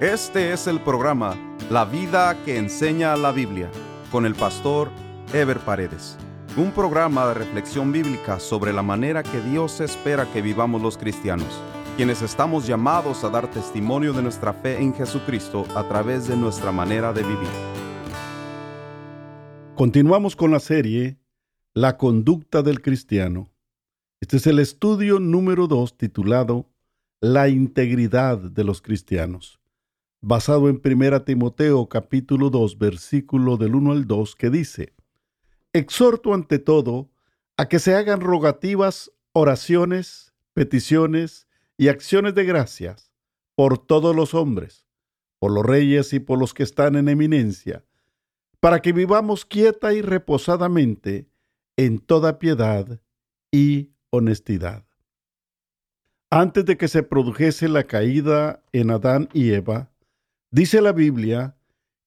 Este es el programa La vida que enseña la Biblia con el pastor Ever Paredes. Un programa de reflexión bíblica sobre la manera que Dios espera que vivamos los cristianos, quienes estamos llamados a dar testimonio de nuestra fe en Jesucristo a través de nuestra manera de vivir. Continuamos con la serie La conducta del cristiano. Este es el estudio número 2 titulado La integridad de los cristianos basado en 1 Timoteo capítulo 2 versículo del 1 al 2 que dice, Exhorto ante todo a que se hagan rogativas, oraciones, peticiones y acciones de gracias por todos los hombres, por los reyes y por los que están en eminencia, para que vivamos quieta y reposadamente en toda piedad y honestidad. Antes de que se produjese la caída en Adán y Eva, Dice la Biblia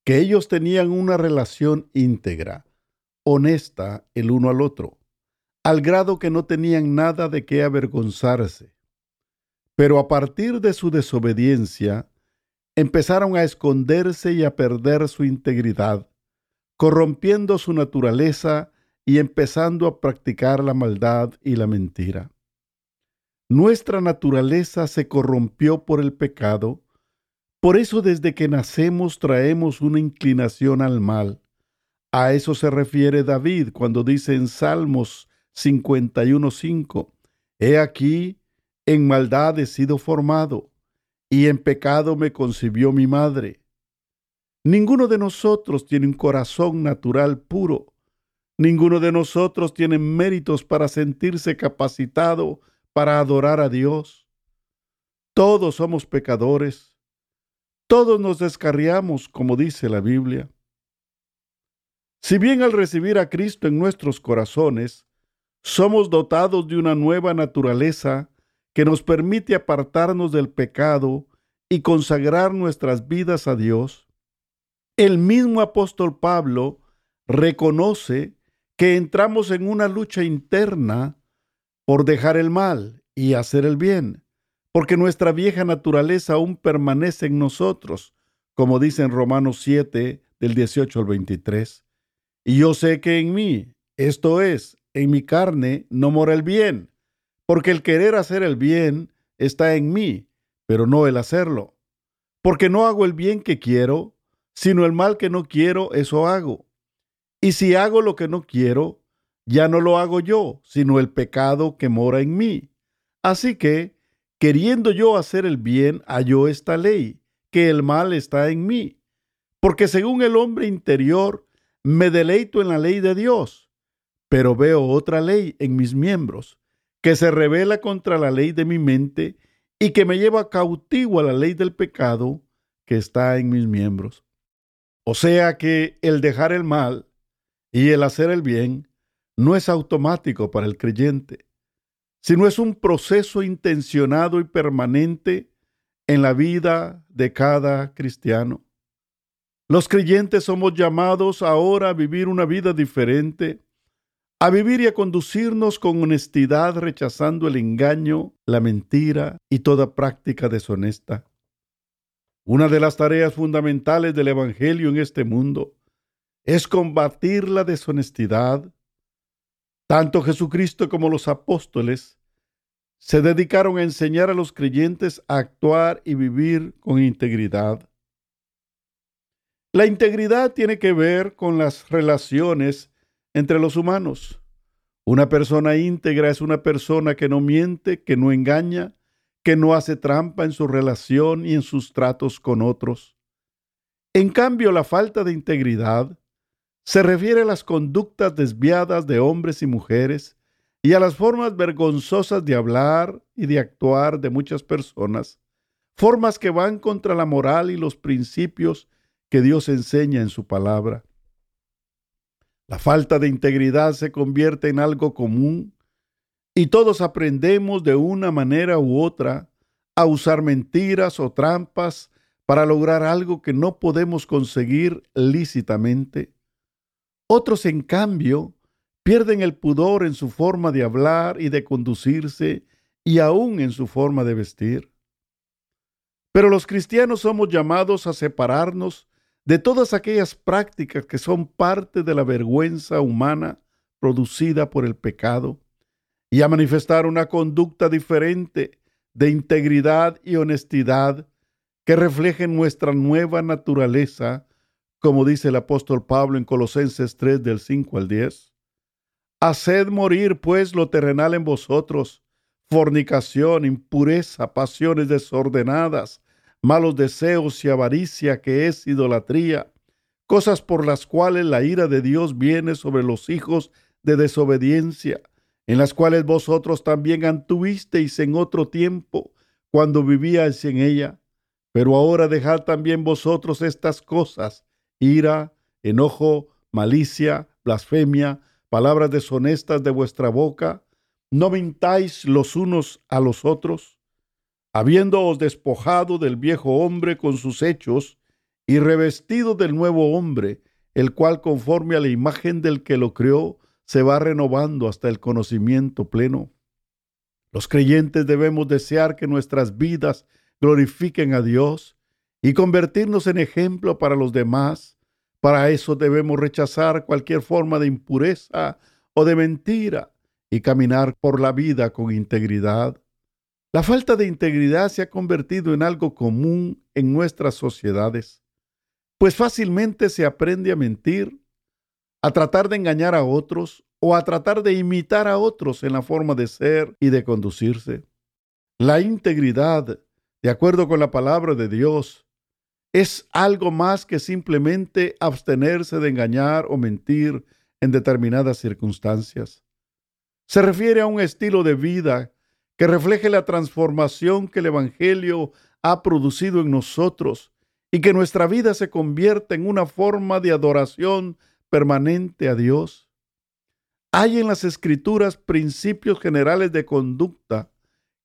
que ellos tenían una relación íntegra, honesta el uno al otro, al grado que no tenían nada de qué avergonzarse. Pero a partir de su desobediencia, empezaron a esconderse y a perder su integridad, corrompiendo su naturaleza y empezando a practicar la maldad y la mentira. Nuestra naturaleza se corrompió por el pecado, por eso desde que nacemos traemos una inclinación al mal. A eso se refiere David cuando dice en Salmos 51.5, He aquí, en maldad he sido formado, y en pecado me concibió mi madre. Ninguno de nosotros tiene un corazón natural puro. Ninguno de nosotros tiene méritos para sentirse capacitado para adorar a Dios. Todos somos pecadores todos nos descarriamos, como dice la Biblia. Si bien al recibir a Cristo en nuestros corazones, somos dotados de una nueva naturaleza que nos permite apartarnos del pecado y consagrar nuestras vidas a Dios, el mismo apóstol Pablo reconoce que entramos en una lucha interna por dejar el mal y hacer el bien porque nuestra vieja naturaleza aún permanece en nosotros, como dice en Romanos 7, del 18 al 23. Y yo sé que en mí, esto es, en mi carne, no mora el bien, porque el querer hacer el bien está en mí, pero no el hacerlo. Porque no hago el bien que quiero, sino el mal que no quiero, eso hago. Y si hago lo que no quiero, ya no lo hago yo, sino el pecado que mora en mí. Así que, Queriendo yo hacer el bien, halló esta ley, que el mal está en mí. Porque según el hombre interior, me deleito en la ley de Dios, pero veo otra ley en mis miembros, que se revela contra la ley de mi mente y que me lleva cautivo a la ley del pecado que está en mis miembros. O sea que el dejar el mal y el hacer el bien no es automático para el creyente sino es un proceso intencionado y permanente en la vida de cada cristiano. Los creyentes somos llamados ahora a vivir una vida diferente, a vivir y a conducirnos con honestidad rechazando el engaño, la mentira y toda práctica deshonesta. Una de las tareas fundamentales del Evangelio en este mundo es combatir la deshonestidad. Tanto Jesucristo como los apóstoles se dedicaron a enseñar a los creyentes a actuar y vivir con integridad. La integridad tiene que ver con las relaciones entre los humanos. Una persona íntegra es una persona que no miente, que no engaña, que no hace trampa en su relación y en sus tratos con otros. En cambio, la falta de integridad se refiere a las conductas desviadas de hombres y mujeres y a las formas vergonzosas de hablar y de actuar de muchas personas, formas que van contra la moral y los principios que Dios enseña en su palabra. La falta de integridad se convierte en algo común y todos aprendemos de una manera u otra a usar mentiras o trampas para lograr algo que no podemos conseguir lícitamente. Otros, en cambio, Pierden el pudor en su forma de hablar y de conducirse y aún en su forma de vestir. Pero los cristianos somos llamados a separarnos de todas aquellas prácticas que son parte de la vergüenza humana producida por el pecado y a manifestar una conducta diferente de integridad y honestidad que refleje nuestra nueva naturaleza, como dice el apóstol Pablo en Colosenses 3 del 5 al 10. Haced morir pues lo terrenal en vosotros, fornicación, impureza, pasiones desordenadas, malos deseos y avaricia que es idolatría, cosas por las cuales la ira de Dios viene sobre los hijos de desobediencia, en las cuales vosotros también antuvisteis en otro tiempo, cuando vivíais en ella. Pero ahora dejad también vosotros estas cosas, ira, enojo, malicia, blasfemia, palabras deshonestas de vuestra boca, no mintáis los unos a los otros, habiéndoos despojado del viejo hombre con sus hechos y revestido del nuevo hombre, el cual conforme a la imagen del que lo creó, se va renovando hasta el conocimiento pleno. Los creyentes debemos desear que nuestras vidas glorifiquen a Dios y convertirnos en ejemplo para los demás. Para eso debemos rechazar cualquier forma de impureza o de mentira y caminar por la vida con integridad. La falta de integridad se ha convertido en algo común en nuestras sociedades, pues fácilmente se aprende a mentir, a tratar de engañar a otros o a tratar de imitar a otros en la forma de ser y de conducirse. La integridad, de acuerdo con la palabra de Dios, es algo más que simplemente abstenerse de engañar o mentir en determinadas circunstancias. Se refiere a un estilo de vida que refleje la transformación que el Evangelio ha producido en nosotros y que nuestra vida se convierta en una forma de adoración permanente a Dios. Hay en las escrituras principios generales de conducta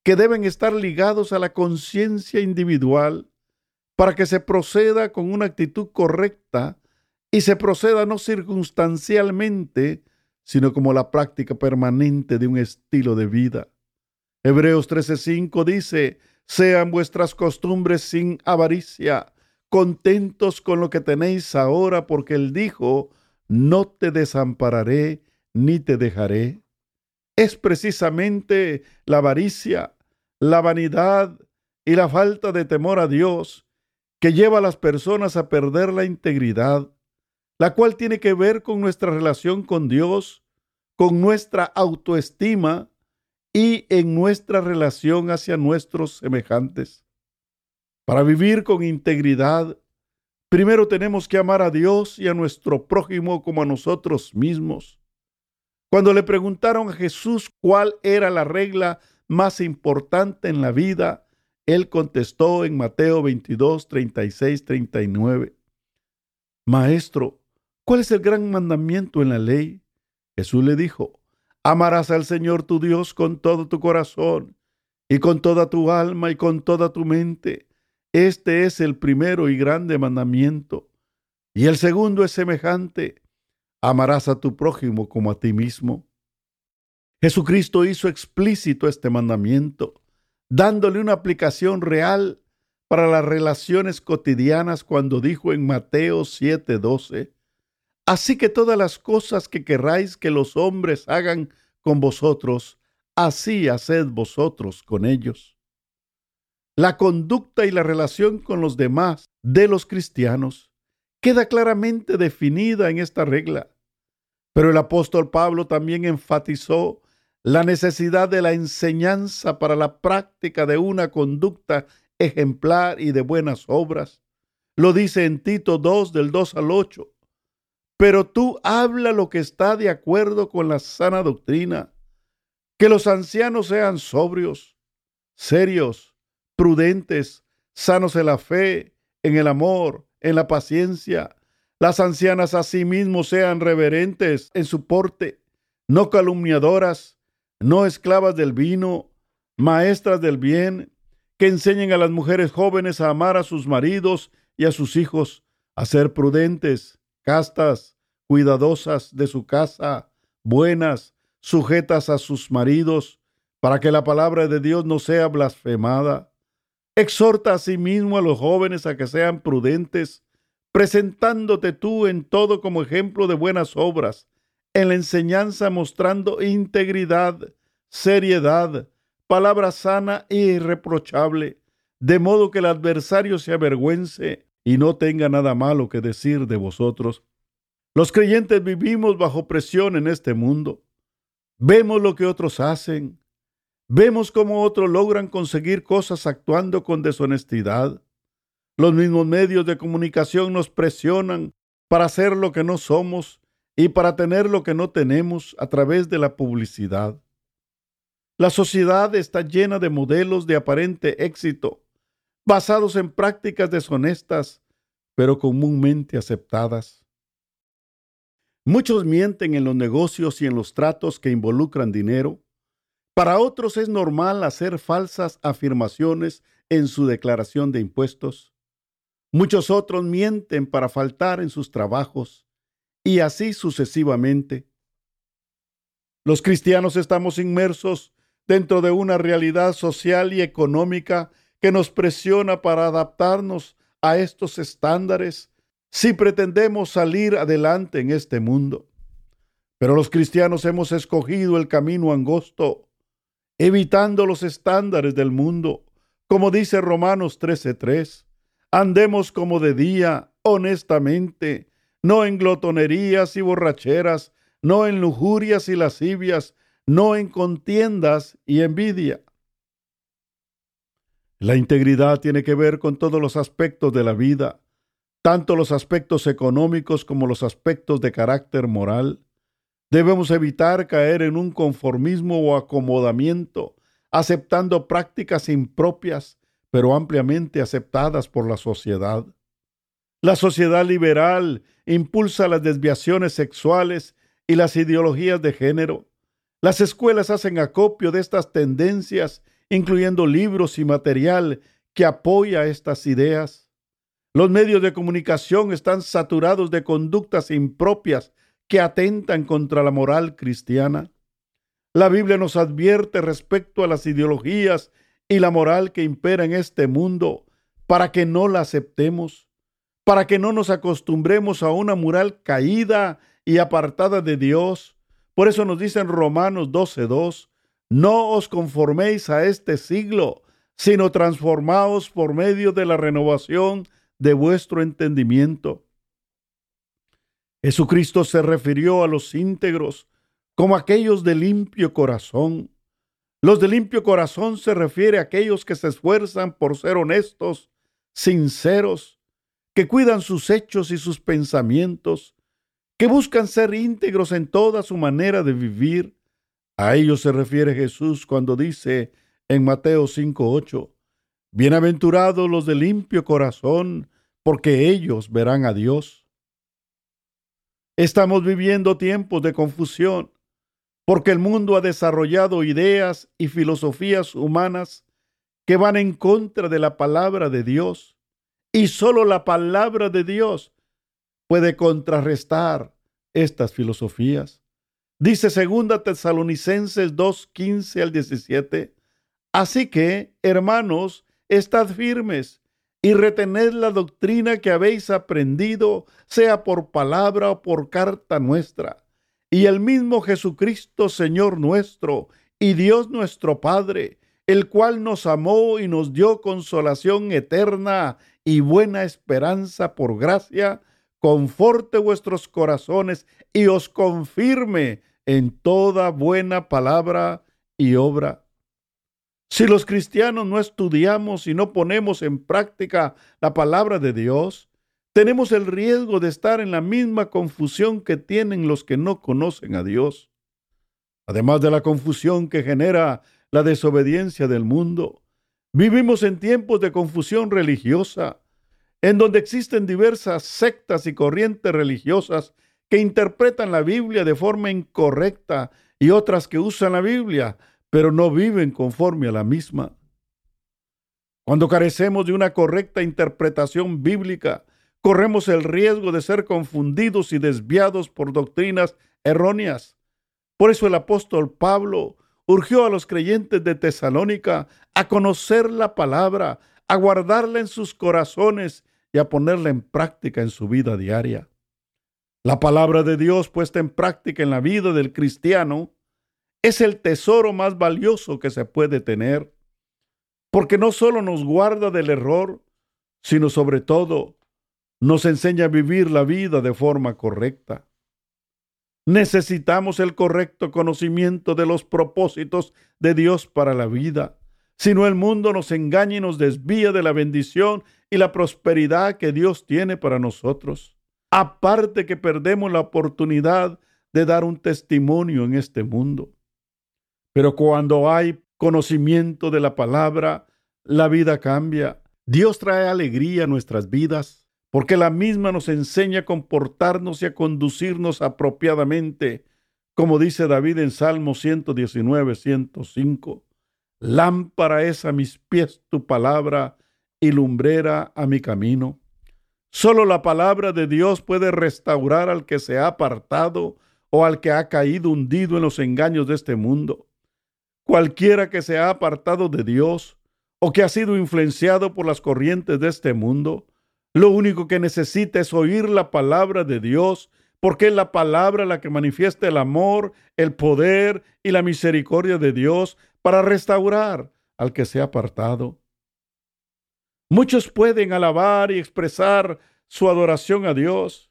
que deben estar ligados a la conciencia individual para que se proceda con una actitud correcta y se proceda no circunstancialmente, sino como la práctica permanente de un estilo de vida. Hebreos 13:5 dice, sean vuestras costumbres sin avaricia, contentos con lo que tenéis ahora, porque él dijo, no te desampararé ni te dejaré. Es precisamente la avaricia, la vanidad y la falta de temor a Dios que lleva a las personas a perder la integridad la cual tiene que ver con nuestra relación con Dios, con nuestra autoestima y en nuestra relación hacia nuestros semejantes. Para vivir con integridad, primero tenemos que amar a Dios y a nuestro prójimo como a nosotros mismos. Cuando le preguntaron a Jesús cuál era la regla más importante en la vida, él contestó en Mateo 22, 36, 39. Maestro, ¿Cuál es el gran mandamiento en la ley? Jesús le dijo, amarás al Señor tu Dios con todo tu corazón y con toda tu alma y con toda tu mente. Este es el primero y grande mandamiento. Y el segundo es semejante, amarás a tu prójimo como a ti mismo. Jesucristo hizo explícito este mandamiento, dándole una aplicación real para las relaciones cotidianas cuando dijo en Mateo 7:12, Así que todas las cosas que querráis que los hombres hagan con vosotros, así haced vosotros con ellos. La conducta y la relación con los demás de los cristianos queda claramente definida en esta regla. Pero el apóstol Pablo también enfatizó la necesidad de la enseñanza para la práctica de una conducta ejemplar y de buenas obras. Lo dice en Tito 2 del 2 al 8 pero tú habla lo que está de acuerdo con la sana doctrina. Que los ancianos sean sobrios, serios, prudentes, sanos en la fe, en el amor, en la paciencia. Las ancianas asimismo sean reverentes en su porte, no calumniadoras, no esclavas del vino, maestras del bien, que enseñen a las mujeres jóvenes a amar a sus maridos y a sus hijos, a ser prudentes, castas, cuidadosas de su casa, buenas, sujetas a sus maridos, para que la palabra de Dios no sea blasfemada. Exhorta asimismo a los jóvenes a que sean prudentes, presentándote tú en todo como ejemplo de buenas obras, en la enseñanza mostrando integridad, seriedad, palabra sana e irreprochable, de modo que el adversario se avergüence y no tenga nada malo que decir de vosotros. Los creyentes vivimos bajo presión en este mundo. Vemos lo que otros hacen, Vemos cómo otros logran conseguir cosas actuando con deshonestidad. Los mismos medios de comunicación nos presionan para hacer lo que no somos y para tener lo que no tenemos a través de la publicidad. La sociedad está llena de modelos de aparente éxito, basados en prácticas deshonestas, pero comúnmente aceptadas. Muchos mienten en los negocios y en los tratos que involucran dinero para otros es normal hacer falsas afirmaciones en su declaración de impuestos. Muchos otros mienten para faltar en sus trabajos y así sucesivamente. Los cristianos estamos inmersos dentro de una realidad social y económica que nos presiona para adaptarnos a estos estándares si pretendemos salir adelante en este mundo. Pero los cristianos hemos escogido el camino angosto evitando los estándares del mundo. Como dice Romanos 13:3, andemos como de día, honestamente, no en glotonerías y borracheras, no en lujurias y lascivias, no en contiendas y envidia. La integridad tiene que ver con todos los aspectos de la vida, tanto los aspectos económicos como los aspectos de carácter moral. Debemos evitar caer en un conformismo o acomodamiento, aceptando prácticas impropias, pero ampliamente aceptadas por la sociedad. La sociedad liberal impulsa las desviaciones sexuales y las ideologías de género. Las escuelas hacen acopio de estas tendencias, incluyendo libros y material que apoya estas ideas. Los medios de comunicación están saturados de conductas impropias que atentan contra la moral cristiana. La Biblia nos advierte respecto a las ideologías y la moral que impera en este mundo para que no la aceptemos, para que no nos acostumbremos a una moral caída y apartada de Dios. Por eso nos dice en Romanos 12:2, no os conforméis a este siglo, sino transformaos por medio de la renovación de vuestro entendimiento Jesucristo se refirió a los íntegros como aquellos de limpio corazón. Los de limpio corazón se refiere a aquellos que se esfuerzan por ser honestos, sinceros, que cuidan sus hechos y sus pensamientos, que buscan ser íntegros en toda su manera de vivir. A ellos se refiere Jesús cuando dice en Mateo 5:8, Bienaventurados los de limpio corazón, porque ellos verán a Dios. Estamos viviendo tiempos de confusión porque el mundo ha desarrollado ideas y filosofías humanas que van en contra de la palabra de Dios. Y solo la palabra de Dios puede contrarrestar estas filosofías. Dice segunda Tesalonicenses 2, 15 al 17. Así que, hermanos, estad firmes y retened la doctrina que habéis aprendido, sea por palabra o por carta nuestra. Y el mismo Jesucristo, Señor nuestro, y Dios nuestro Padre, el cual nos amó y nos dio consolación eterna y buena esperanza por gracia, conforte vuestros corazones y os confirme en toda buena palabra y obra si los cristianos no estudiamos y no ponemos en práctica la palabra de Dios, tenemos el riesgo de estar en la misma confusión que tienen los que no conocen a Dios. Además de la confusión que genera la desobediencia del mundo, vivimos en tiempos de confusión religiosa, en donde existen diversas sectas y corrientes religiosas que interpretan la Biblia de forma incorrecta y otras que usan la Biblia pero no viven conforme a la misma. Cuando carecemos de una correcta interpretación bíblica, corremos el riesgo de ser confundidos y desviados por doctrinas erróneas. Por eso el apóstol Pablo urgió a los creyentes de Tesalónica a conocer la palabra, a guardarla en sus corazones y a ponerla en práctica en su vida diaria. La palabra de Dios puesta en práctica en la vida del cristiano es el tesoro más valioso que se puede tener, porque no solo nos guarda del error, sino sobre todo nos enseña a vivir la vida de forma correcta. Necesitamos el correcto conocimiento de los propósitos de Dios para la vida. Si no, el mundo nos engaña y nos desvía de la bendición y la prosperidad que Dios tiene para nosotros. Aparte que perdemos la oportunidad de dar un testimonio en este mundo. Pero cuando hay conocimiento de la palabra, la vida cambia. Dios trae alegría a nuestras vidas porque la misma nos enseña a comportarnos y a conducirnos apropiadamente, como dice David en Salmo 119, 105. Lámpara es a mis pies tu palabra y lumbrera a mi camino. Solo la palabra de Dios puede restaurar al que se ha apartado o al que ha caído hundido en los engaños de este mundo. Cualquiera que se ha apartado de Dios o que ha sido influenciado por las corrientes de este mundo, lo único que necesita es oír la palabra de Dios, porque es la palabra la que manifiesta el amor, el poder y la misericordia de Dios para restaurar al que se ha apartado. Muchos pueden alabar y expresar su adoración a Dios,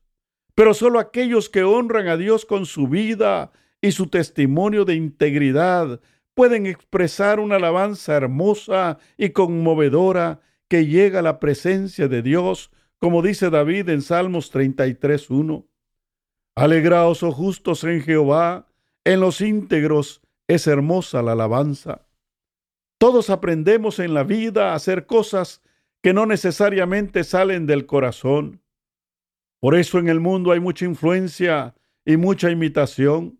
pero solo aquellos que honran a Dios con su vida y su testimonio de integridad pueden expresar una alabanza hermosa y conmovedora que llega a la presencia de Dios, como dice David en Salmos 33.1. Alegraos, oh justos, en Jehová, en los íntegros es hermosa la alabanza. Todos aprendemos en la vida a hacer cosas que no necesariamente salen del corazón. Por eso en el mundo hay mucha influencia y mucha imitación.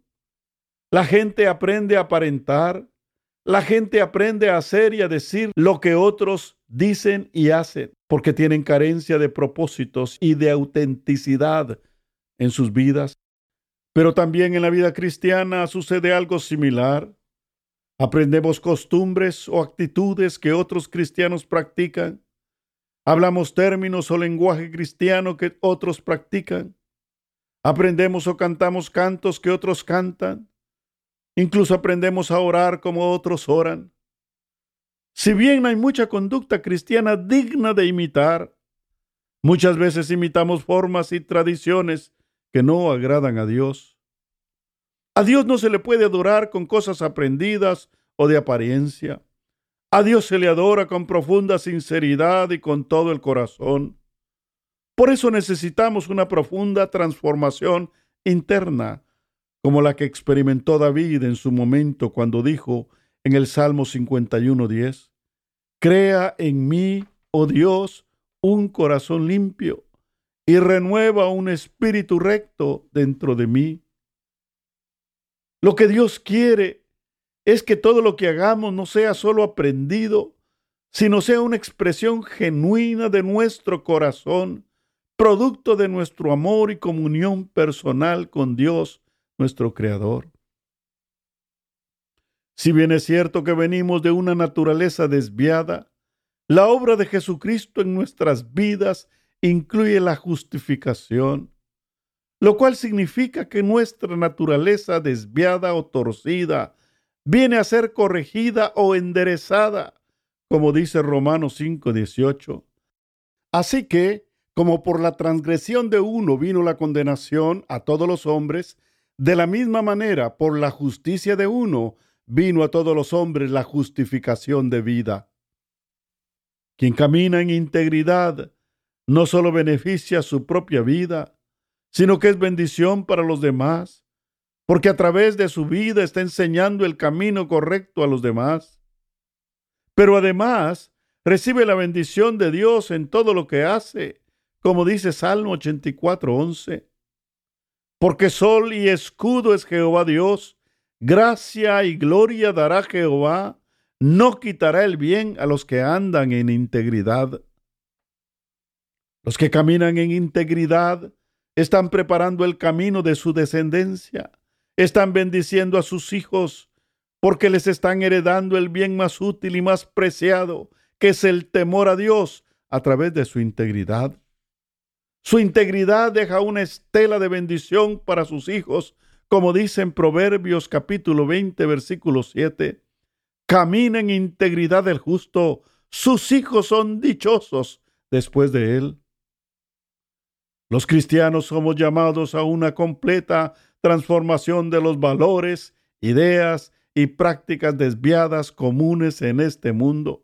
La gente aprende a aparentar, la gente aprende a hacer y a decir lo que otros dicen y hacen, porque tienen carencia de propósitos y de autenticidad en sus vidas. Pero también en la vida cristiana sucede algo similar. Aprendemos costumbres o actitudes que otros cristianos practican. Hablamos términos o lenguaje cristiano que otros practican. Aprendemos o cantamos cantos que otros cantan. Incluso aprendemos a orar como otros oran. Si bien hay mucha conducta cristiana digna de imitar, muchas veces imitamos formas y tradiciones que no agradan a Dios. A Dios no se le puede adorar con cosas aprendidas o de apariencia. A Dios se le adora con profunda sinceridad y con todo el corazón. Por eso necesitamos una profunda transformación interna como la que experimentó David en su momento cuando dijo en el Salmo 51.10, Crea en mí, oh Dios, un corazón limpio y renueva un espíritu recto dentro de mí. Lo que Dios quiere es que todo lo que hagamos no sea solo aprendido, sino sea una expresión genuina de nuestro corazón, producto de nuestro amor y comunión personal con Dios nuestro Creador. Si bien es cierto que venimos de una naturaleza desviada, la obra de Jesucristo en nuestras vidas incluye la justificación, lo cual significa que nuestra naturaleza desviada o torcida viene a ser corregida o enderezada, como dice Romanos 5:18. Así que, como por la transgresión de uno vino la condenación a todos los hombres, de la misma manera, por la justicia de uno, vino a todos los hombres la justificación de vida. Quien camina en integridad no solo beneficia su propia vida, sino que es bendición para los demás, porque a través de su vida está enseñando el camino correcto a los demás. Pero además recibe la bendición de Dios en todo lo que hace, como dice Salmo 84:11 porque sol y escudo es Jehová Dios, gracia y gloria dará Jehová, no quitará el bien a los que andan en integridad. Los que caminan en integridad están preparando el camino de su descendencia, están bendiciendo a sus hijos, porque les están heredando el bien más útil y más preciado, que es el temor a Dios a través de su integridad. Su integridad deja una estela de bendición para sus hijos, como dice en Proverbios capítulo 20, versículo 7. Camina en integridad del justo, sus hijos son dichosos después de él. Los cristianos somos llamados a una completa transformación de los valores, ideas y prácticas desviadas comunes en este mundo.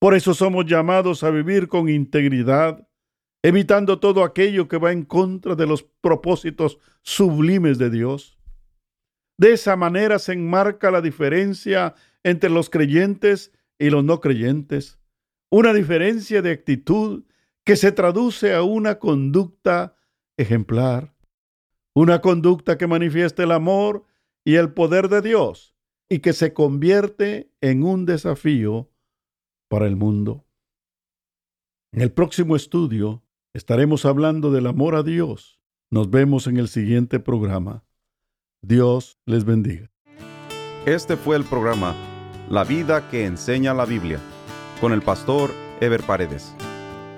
Por eso somos llamados a vivir con integridad, evitando todo aquello que va en contra de los propósitos sublimes de Dios. De esa manera se enmarca la diferencia entre los creyentes y los no creyentes, una diferencia de actitud que se traduce a una conducta ejemplar, una conducta que manifiesta el amor y el poder de Dios y que se convierte en un desafío para el mundo. En el próximo estudio estaremos hablando del amor a Dios. Nos vemos en el siguiente programa. Dios les bendiga. Este fue el programa La vida que enseña la Biblia con el pastor Ever Paredes.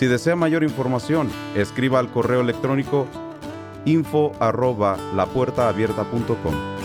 Si desea mayor información, escriba al correo electrónico info arroba lapuertaabierta.com.